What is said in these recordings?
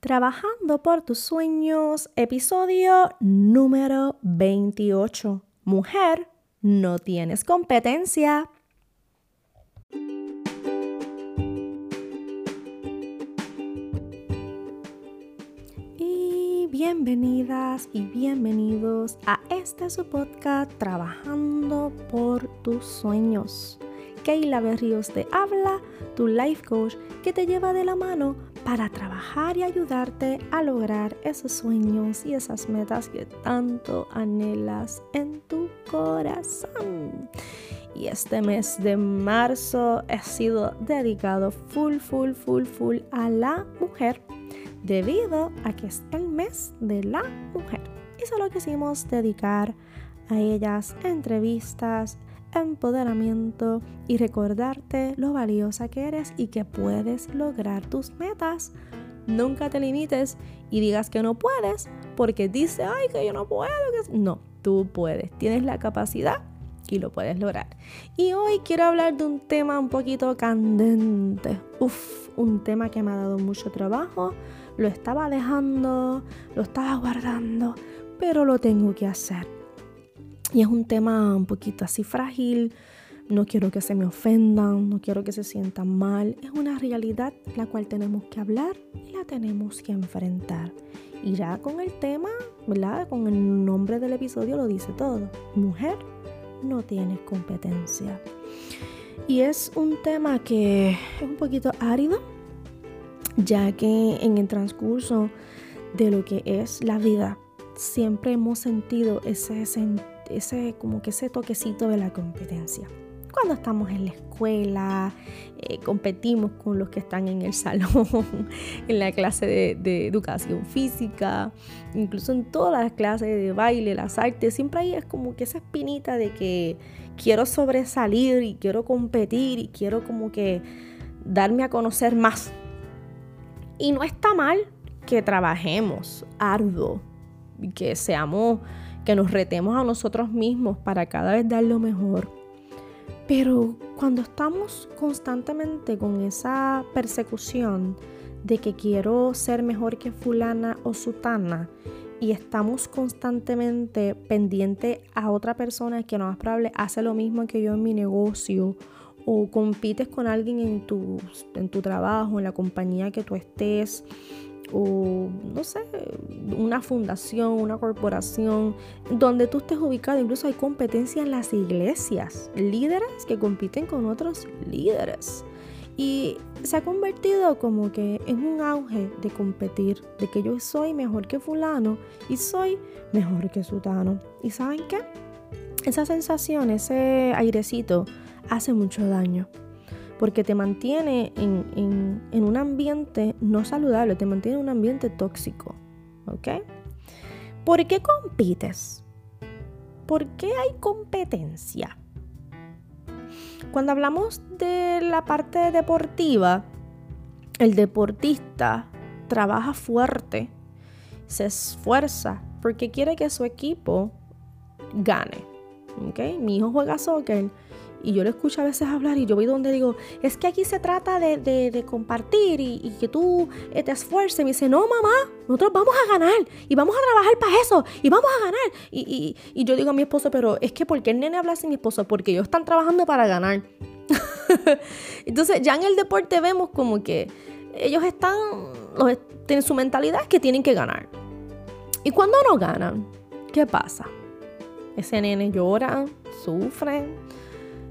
Trabajando por tus sueños, episodio número 28. Mujer, no tienes competencia. Y bienvenidas y bienvenidos a este su podcast Trabajando por tus sueños. Keila Berrios te habla, tu life coach que te lleva de la mano para trabajar y ayudarte a lograr esos sueños y esas metas que tanto anhelas en tu corazón. Y este mes de marzo ha sido dedicado full, full, full, full a la mujer debido a que es el mes de la mujer. Y solo quisimos dedicar a ellas entrevistas, empoderamiento y recordarte lo valiosa que eres y que puedes lograr tus metas. Nunca te limites y digas que no puedes porque dice, ay, que yo no puedo. No, tú puedes, tienes la capacidad y lo puedes lograr. Y hoy quiero hablar de un tema un poquito candente. Uf, un tema que me ha dado mucho trabajo. Lo estaba dejando, lo estaba guardando, pero lo tengo que hacer. Y es un tema un poquito así frágil, no quiero que se me ofendan, no quiero que se sientan mal. Es una realidad la cual tenemos que hablar y la tenemos que enfrentar. Y ya con el tema, ¿verdad? Con el nombre del episodio lo dice todo. Mujer, no tienes competencia. Y es un tema que es un poquito árido, ya que en el transcurso de lo que es la vida, siempre hemos sentido ese sentido ese, como que ese toquecito de la competencia. Cuando estamos en la escuela, eh, competimos con los que están en el salón, en la clase de, de, educación física, incluso en todas las clases de baile, las artes, siempre hay es como que esa espinita de que quiero sobresalir y quiero competir y quiero como que darme a conocer más. Y no está mal que trabajemos arduo que seamos que nos retemos a nosotros mismos para cada vez dar lo mejor. Pero cuando estamos constantemente con esa persecución de que quiero ser mejor que fulana o sutana y estamos constantemente pendiente a otra persona que no más probable hace lo mismo que yo en mi negocio o compites con alguien en tu, en tu trabajo, en la compañía que tú estés o no sé, una fundación, una corporación, donde tú estés ubicado. Incluso hay competencia en las iglesias, líderes que compiten con otros líderes. Y se ha convertido como que en un auge de competir, de que yo soy mejor que fulano y soy mejor que sutano. ¿Y saben qué? Esa sensación, ese airecito, hace mucho daño porque te mantiene en, un ambiente no saludable, te mantiene en un ambiente tóxico. ¿Ok? ¿Por qué compites? ¿Por qué hay competencia? Cuando hablamos de la parte deportiva, el deportista trabaja fuerte, se esfuerza porque quiere que su equipo gane. ¿Okay? Mi hijo juega soccer y yo le escucho a veces hablar y yo voy donde digo, es que aquí se trata de, compartir y, que tú eh, te esfuerces. Y me dice, no, mamá, nosotros vamos a ganar y vamos a trabajar para eso y vamos a ganar. Y, yo digo a mi esposo, pero es que ¿por qué el nene habla así mi esposo? Porque ellos están trabajando para ganar. Entonces ya en el deporte vemos como que ellos están, tienen su mentalidad que tienen que ganar. Y cuando no ganan, ¿qué pasa? Ese nene llora, sufre,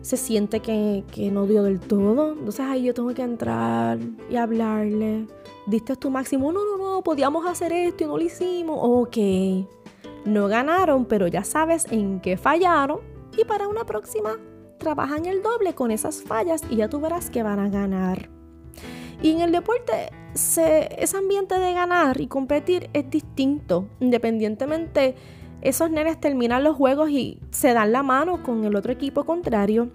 se siente que, no dio del todo. Entonces ahí yo tengo que entrar y hablarle. Diste tu máximo. No, no, no, podíamos hacer esto y no lo hicimos. Ok. No ganaron, pero ya sabes en qué fallaron. Y para una próxima, trabajan el doble con esas fallas y ya tú verás que van a ganar. Y en el deporte, ese ambiente de ganar y competir es distinto, independientemente esos nenes terminan los juegos y se dan la mano con el otro equipo contrario.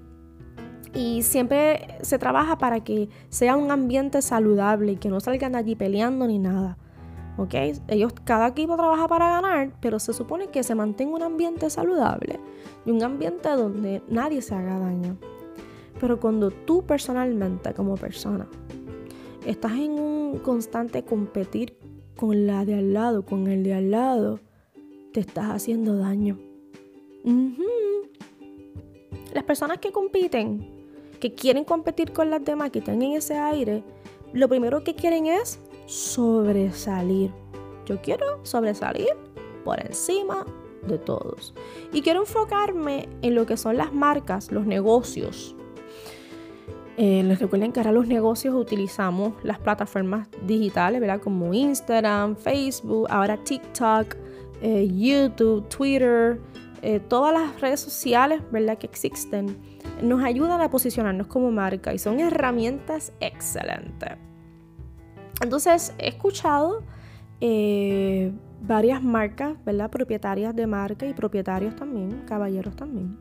Y siempre se trabaja para que sea un ambiente saludable y que no salgan allí peleando ni nada. ¿Ok? Ellos, cada equipo trabaja para ganar, pero se supone que se mantenga un ambiente saludable y un ambiente donde nadie se haga daño. Pero cuando tú personalmente, como persona, estás en un constante competir con la de al lado, con el de al lado, te estás haciendo daño. Las personas que compiten, que quieren competir con las demás, que están en ese aire, lo primero que quieren es sobresalir. Yo quiero sobresalir por encima de todos. Y quiero enfocarme en lo que son las marcas, los negocios. Eh, les recuerden que ahora los negocios utilizamos las plataformas digitales, ¿verdad? Como Instagram, Facebook, ahora TikTok, eh, YouTube, Twitter, eh, todas las redes sociales, ¿verdad? Que existen, nos ayudan a posicionarnos como marca y son herramientas excelentes. Entonces, he escuchado eh, varias marcas, ¿verdad? Propietarias de marca y propietarios también, caballeros también.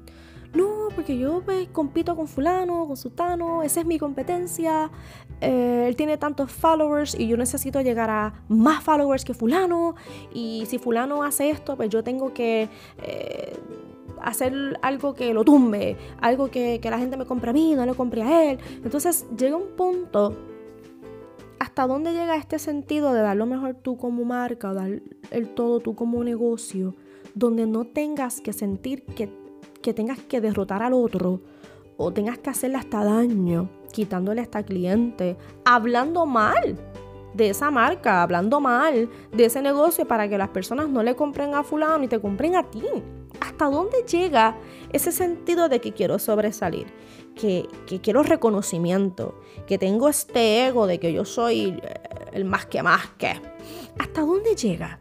No, porque yo pues, compito con fulano, con sultano, esa es mi competencia. Eh, él tiene tantos followers y yo necesito llegar a más followers que fulano. Y si fulano hace esto, pues yo tengo que eh, hacer algo que lo tumbe, algo que, que la gente me compre a mí, no le compre a él. Entonces llega un punto ¿Hasta dónde llega este sentido de dar lo mejor tú como marca, dar el todo tú como negocio, donde no tengas que sentir que, que tengas que derrotar al otro o tengas que hacerle hasta daño, quitándole hasta cliente, hablando mal de esa marca, hablando mal de ese negocio para que las personas no le compren a fulano y te compren a ti? ¿Hasta dónde llega ese sentido de que quiero sobresalir? que, quiero reconocimiento, que tengo este ego de que yo soy eh, el más que más que. ¿Hasta dónde llega?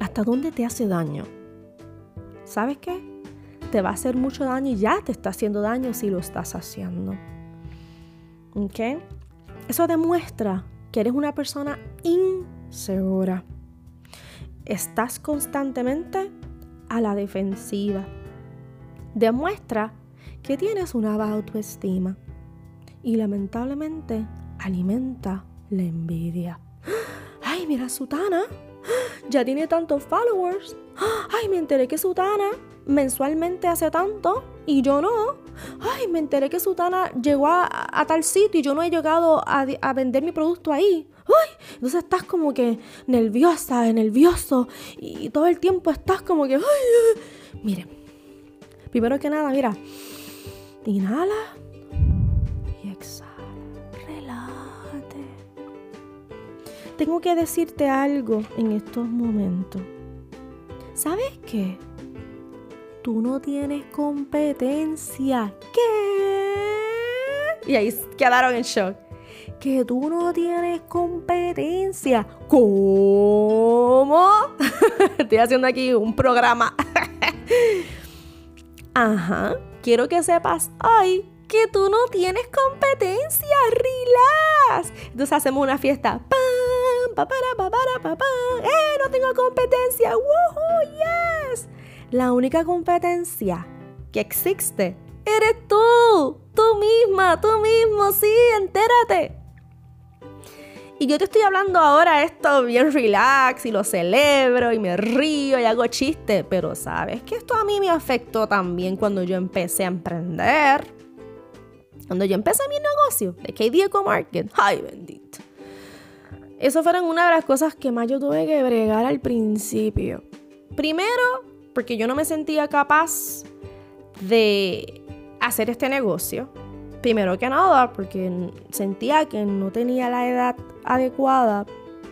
¿Hasta dónde te hace daño? ¿Sabes qué? Te va a hacer mucho daño y ya te está haciendo daño si lo estás haciendo. ¿Ok? Eso demuestra que eres una persona insegura. Estás constantemente a la defensiva. Demuestra que tienes una baja autoestima y lamentablemente alimenta la envidia. ¡Ay, mira Sutana! Ya tiene tantos followers. ¡Ay, me enteré que Sutana mensualmente hace tanto y yo no! ¡Ay, me enteré que Sutana llegó a, tal sitio y yo no he llegado a, vender mi producto ahí! ¡Ay! Entonces estás como que nerviosa, nervioso y todo el tiempo estás como que... ¡Ay! Miren, primero que nada, mira, Inhala y exhala. Relájate. Tengo que decirte algo en estos momentos. ¿Sabes qué? Tú no tienes competencia. ¿Qué? Y ahí quedaron en shock. Que tú no tienes competencia. ¿Cómo? Estoy haciendo aquí un programa. Ajá quiero que sepas hoy que tú no tienes competencia. Relax. Entonces hacemos una fiesta. ¡Pam! Pa, para, pa, para, pa, ¡Eh! No tengo competencia. La única competencia que existe eres tú. Tú misma, tú mismo. Sí, entérate. Y yo te estoy hablando ahora esto bien relax y lo celebro y me río y hago chiste, pero sabes que esto a mí me afectó también cuando yo empecé a emprender. Cuando yo empecé mi negocio de KD Eco Market. ¡Ay, bendito! Eso fueron una de las cosas que más yo tuve que bregar al principio. Primero, porque yo no me sentía capaz de hacer este negocio. Primero que nada, porque sentía que no tenía la edad adecuada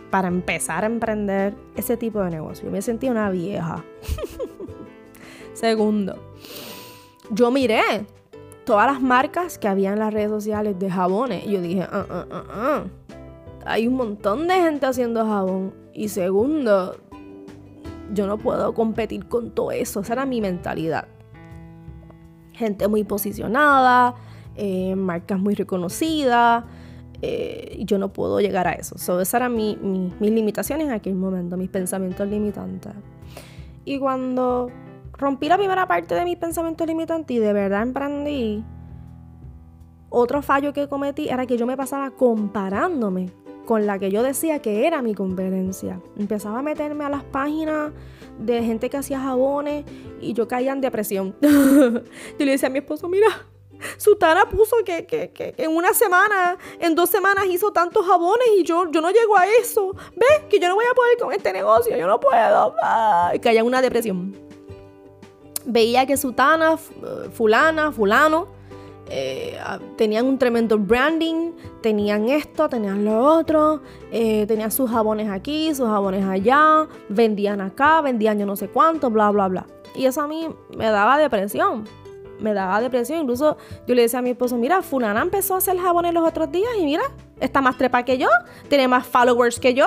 para empezar a emprender ese tipo de negocio. Me sentía una vieja. Segundo, yo miré todas las marcas que había en las redes sociales de jabones y yo dije, ah, ah, ah, hay un montón de gente haciendo jabón. Y segundo, yo no puedo competir con todo eso. Esa era mi mentalidad. Gente muy posicionada, eh, marcas muy reconocidas. Eh, yo no puedo llegar a eso. So, esas eran mis limitaciones en aquel momento, mis pensamientos limitantes. Y cuando rompí la primera parte de mis pensamientos limitantes y de verdad emprendí, otro fallo que cometí era que yo me pasaba comparándome con la que yo decía que era mi competencia. Empezaba a meterme a las páginas de gente que hacía jabones y yo caía en depresión. yo le decía a mi esposo, mira, Sutana puso que, que, en una semana, en dos semanas hizo tantos jabones y yo, yo no llego a eso. ¿Ves? Que yo no voy a poder con este negocio, yo no puedo. Y que haya una depresión. Veía que Sutana, fulana, fulano, eh, tenían un tremendo branding, tenían esto, tenían lo otro, eh, tenían sus jabones aquí, sus jabones allá, vendían acá, vendían yo no sé cuánto, bla, bla, bla. Y eso a mí me daba depresión me daba depresión. Incluso yo le decía a mi esposo, mira, fulana empezó a hacer jabones los otros días y mira, está más trepa que yo, tiene más followers que yo.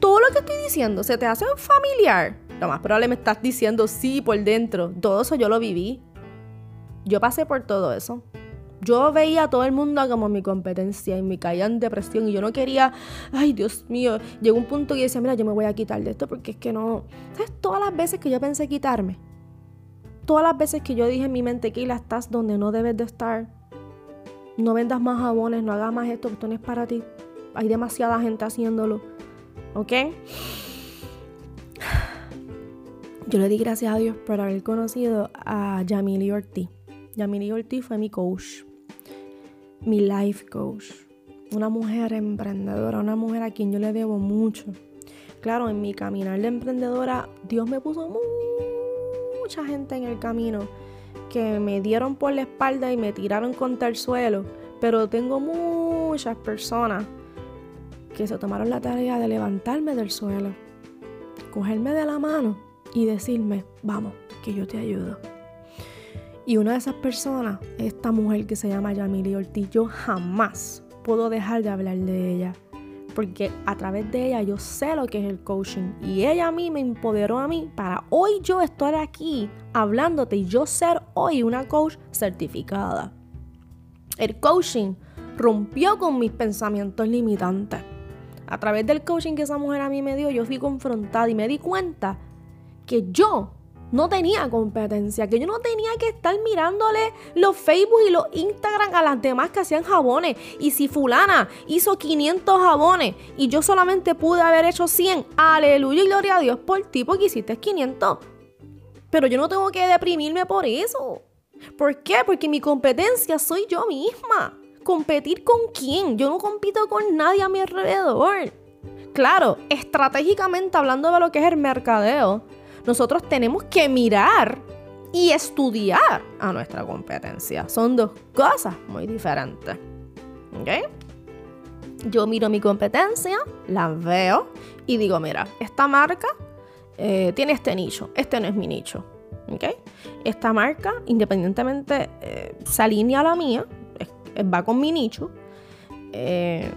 Todo lo que estoy diciendo se te hace familiar. Lo más probable me estás diciendo sí por dentro. Todo eso yo lo viví. Yo pasé por todo eso. Yo veía a todo el mundo como mi competencia y me caía en depresión y yo no quería, ay Dios mío, llegó un punto que decía, mira, yo me voy a quitar de esto porque es que no, ¿sabes? Todas las veces que yo pensé quitarme, todas las veces que yo dije en mi mente, que estás donde no debes de estar. No vendas más jabones, no hagas más esto, esto no es para ti. Hay demasiada gente haciéndolo. ¿Ok? Yo le di gracias a Dios por haber conocido a Yamili Ortiz. Yamili Ortiz fue mi coach, mi life coach. Una mujer emprendedora, una mujer a quien yo le debo mucho. Claro, en mi caminar de emprendedora, Dios me puso mucha gente en el camino que me dieron por la espalda y me tiraron contra el suelo, pero tengo muchas personas que se tomaron la tarea de levantarme del suelo, cogerme de la mano y decirme, vamos, que yo te ayudo. Y una de esas personas, esta mujer que se llama Yamili Ortiz, yo jamás puedo dejar de hablar de ella porque a través de ella yo sé lo que es el coaching y ella a mí me empoderó a mí para hoy yo estar aquí hablándote y yo ser hoy una coach certificada. El coaching rompió con mis pensamientos limitantes. A través del coaching que esa mujer a mí me dio, yo fui confrontada y me di cuenta que yo no tenía competencia, que yo no tenía que estar mirándole los Facebook y los Instagram a las demás que hacían jabones. Y si fulana hizo 500 jabones y yo solamente pude haber hecho 100, aleluya y gloria a Dios por ti porque hiciste 500. Pero yo no tengo que deprimirme por eso. ¿Por qué? Porque mi competencia soy yo misma. ¿Competir con quién? Yo no compito con nadie a mi alrededor. Claro, estratégicamente hablando de lo que es el mercadeo, nosotros tenemos que mirar y estudiar a nuestra competencia. Son dos cosas muy diferentes. ¿Ok? Yo miro mi competencia, la veo y digo, mira, esta marca eh, tiene este nicho, este no es mi nicho. ¿Ok? Esta marca, independientemente, eh, se alinea a la mía, va con mi nicho. Eh,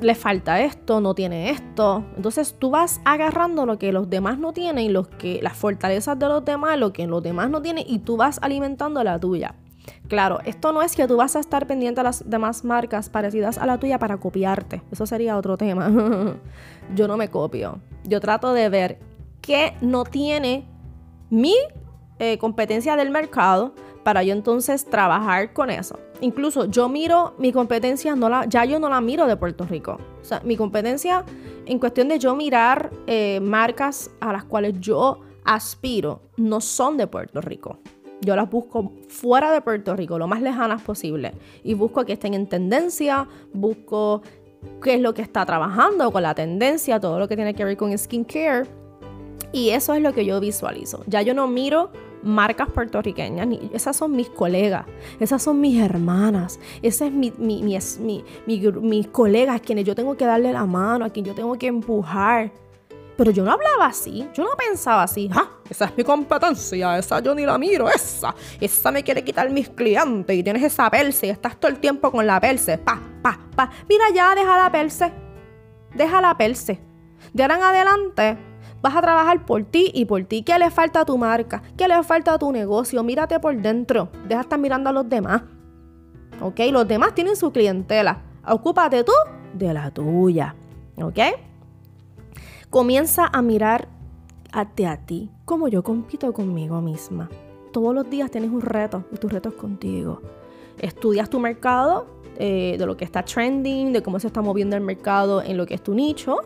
le falta esto, no tiene esto. Entonces tú vas agarrando lo que los demás no tienen los que, las fortalezas de los demás, lo que los demás no tienen y tú vas alimentando la tuya. Claro, esto no es que tú vas a estar pendiente a las demás marcas parecidas a la tuya para copiarte. Eso sería otro tema. Yo no me copio. Yo trato de ver qué no tiene mi eh, competencia del mercado para yo entonces trabajar con eso. Incluso yo miro mi competencia, no la, ya yo no la miro de Puerto Rico. O sea, mi competencia en cuestión de yo mirar eh, marcas a las cuales yo aspiro no son de Puerto Rico. Yo las busco fuera de Puerto Rico, lo más lejanas posible. Y busco que estén en tendencia, busco qué es lo que está trabajando con la tendencia, todo lo que tiene que ver con skincare. Y eso es lo que yo visualizo. Ya yo no miro marcas puertorriqueñas, esas son mis colegas, esas son mis hermanas, esas es mi, mi, mis colegas, quienes yo tengo que darle la mano, a quien yo tengo que empujar. Pero yo no hablaba así, yo no pensaba así, ah, esa es mi competencia, esa yo ni la miro, esa, esa me quiere quitar mis clientes y tienes esa perse y estás todo el tiempo con la perse, pa, pa, pa. Mira ya, deja la perse, deja la perse. De ahora en adelante, Vas a trabajar por ti y por ti. ¿Qué le falta a tu marca? ¿Qué le falta a tu negocio? Mírate por dentro. Deja de estar mirando a los demás. ¿Ok? Los demás tienen su clientela. Ocúpate tú de la tuya. ¿Ok? Comienza a mirar a ti, como yo compito conmigo misma. Todos los días tienes un reto y tu reto es contigo. Estudias tu mercado, eh, de lo que está trending, de cómo se está moviendo el mercado en lo que es tu nicho,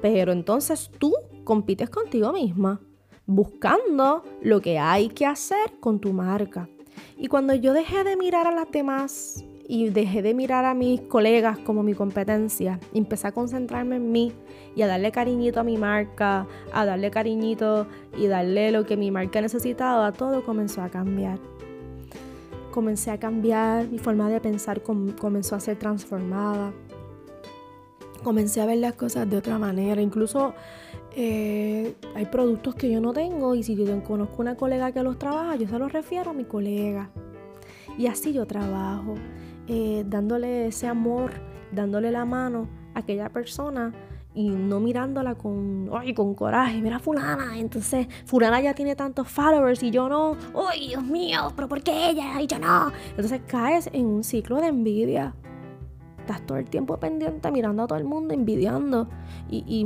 pero entonces tú compites contigo misma, buscando lo que hay que hacer con tu marca. Y cuando yo dejé de mirar a las demás y dejé de mirar a mis colegas como mi competencia, empecé a concentrarme en mí y a darle cariñito a mi marca, a darle cariñito y darle lo que mi marca necesitaba, todo comenzó a cambiar. Comencé a cambiar, mi forma de pensar comenzó a ser transformada. Comencé a ver las cosas de otra manera. Incluso eh, hay productos que yo no tengo y si yo conozco una colega que los trabaja, yo se los refiero a mi colega. Y así yo trabajo. Eh, dándole ese amor, dándole la mano a aquella persona y no mirándola con, ay, con coraje, mira fulana, entonces fulana ya tiene tantos followers y yo no, ay, Dios mío, pero ¿por qué ella y yo no? Entonces caes en un ciclo de envidia. Estás todo el tiempo pendiente mirando a todo el mundo, envidiando y, y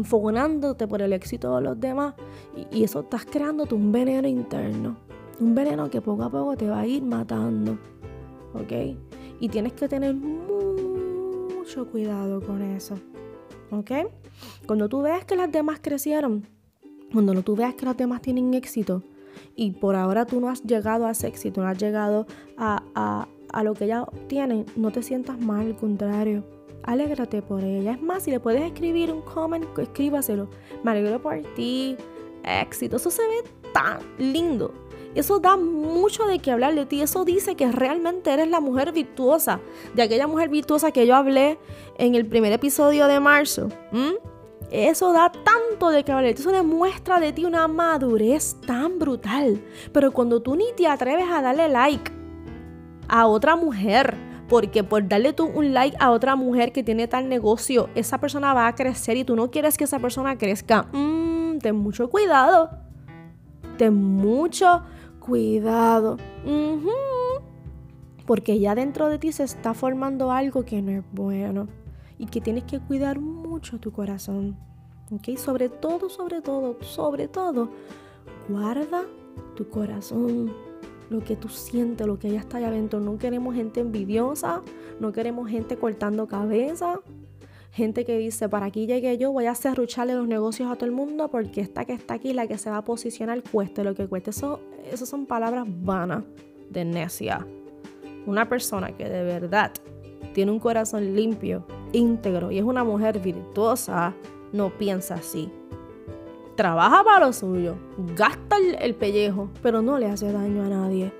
por el éxito de los demás. Y, y eso estás creándote un veneno interno. Un veneno que poco a poco te va a ir matando. ¿Ok? Y tienes que tener mucho cuidado con eso. ¿Ok? Cuando tú veas que las demás crecieron, cuando tú veas que las demás tienen éxito y por ahora tú no has llegado a ese éxito, no has llegado a, lo que ellas tienen, no te sientas mal, al contrario. Alégrate por ella. Es más, si le puedes escribir un comment, escríbaselo. Me alegro por ti. Éxito. Eso se ve tan lindo. Eso da mucho de qué hablar de ti. Eso dice que realmente eres la mujer virtuosa. De aquella mujer virtuosa que yo hablé en el primer episodio de marzo. Eso da tanto de qué hablar. Eso demuestra de ti una madurez tan brutal. Pero cuando tú ni te atreves a darle like a otra mujer, porque por darle tú un like a otra mujer que tiene tal negocio, esa persona va a crecer y tú no quieres que esa persona crezca, mm, ten mucho cuidado. Ten mucho cuidado. Porque ya dentro de ti se está formando algo que no es bueno y que tienes que cuidar mucho tu corazón. ¿Ok? Sobre todo, sobre todo, sobre todo, guarda tu corazón, lo que tú sientes, lo que ya está allá adentro. No queremos gente envidiosa, no queremos gente cortando cabeza, Gente que dice, para aquí llegué yo, voy a cerrucharle los negocios a todo el mundo porque esta que está aquí, la que se va a posicionar, cueste lo que cueste. Eso, eso son palabras vanas de necia. Una persona que de verdad tiene un corazón limpio, íntegro y es una mujer virtuosa, no piensa así. Trabaja para lo suyo, gasta el pellejo, pero no le hace daño a nadie.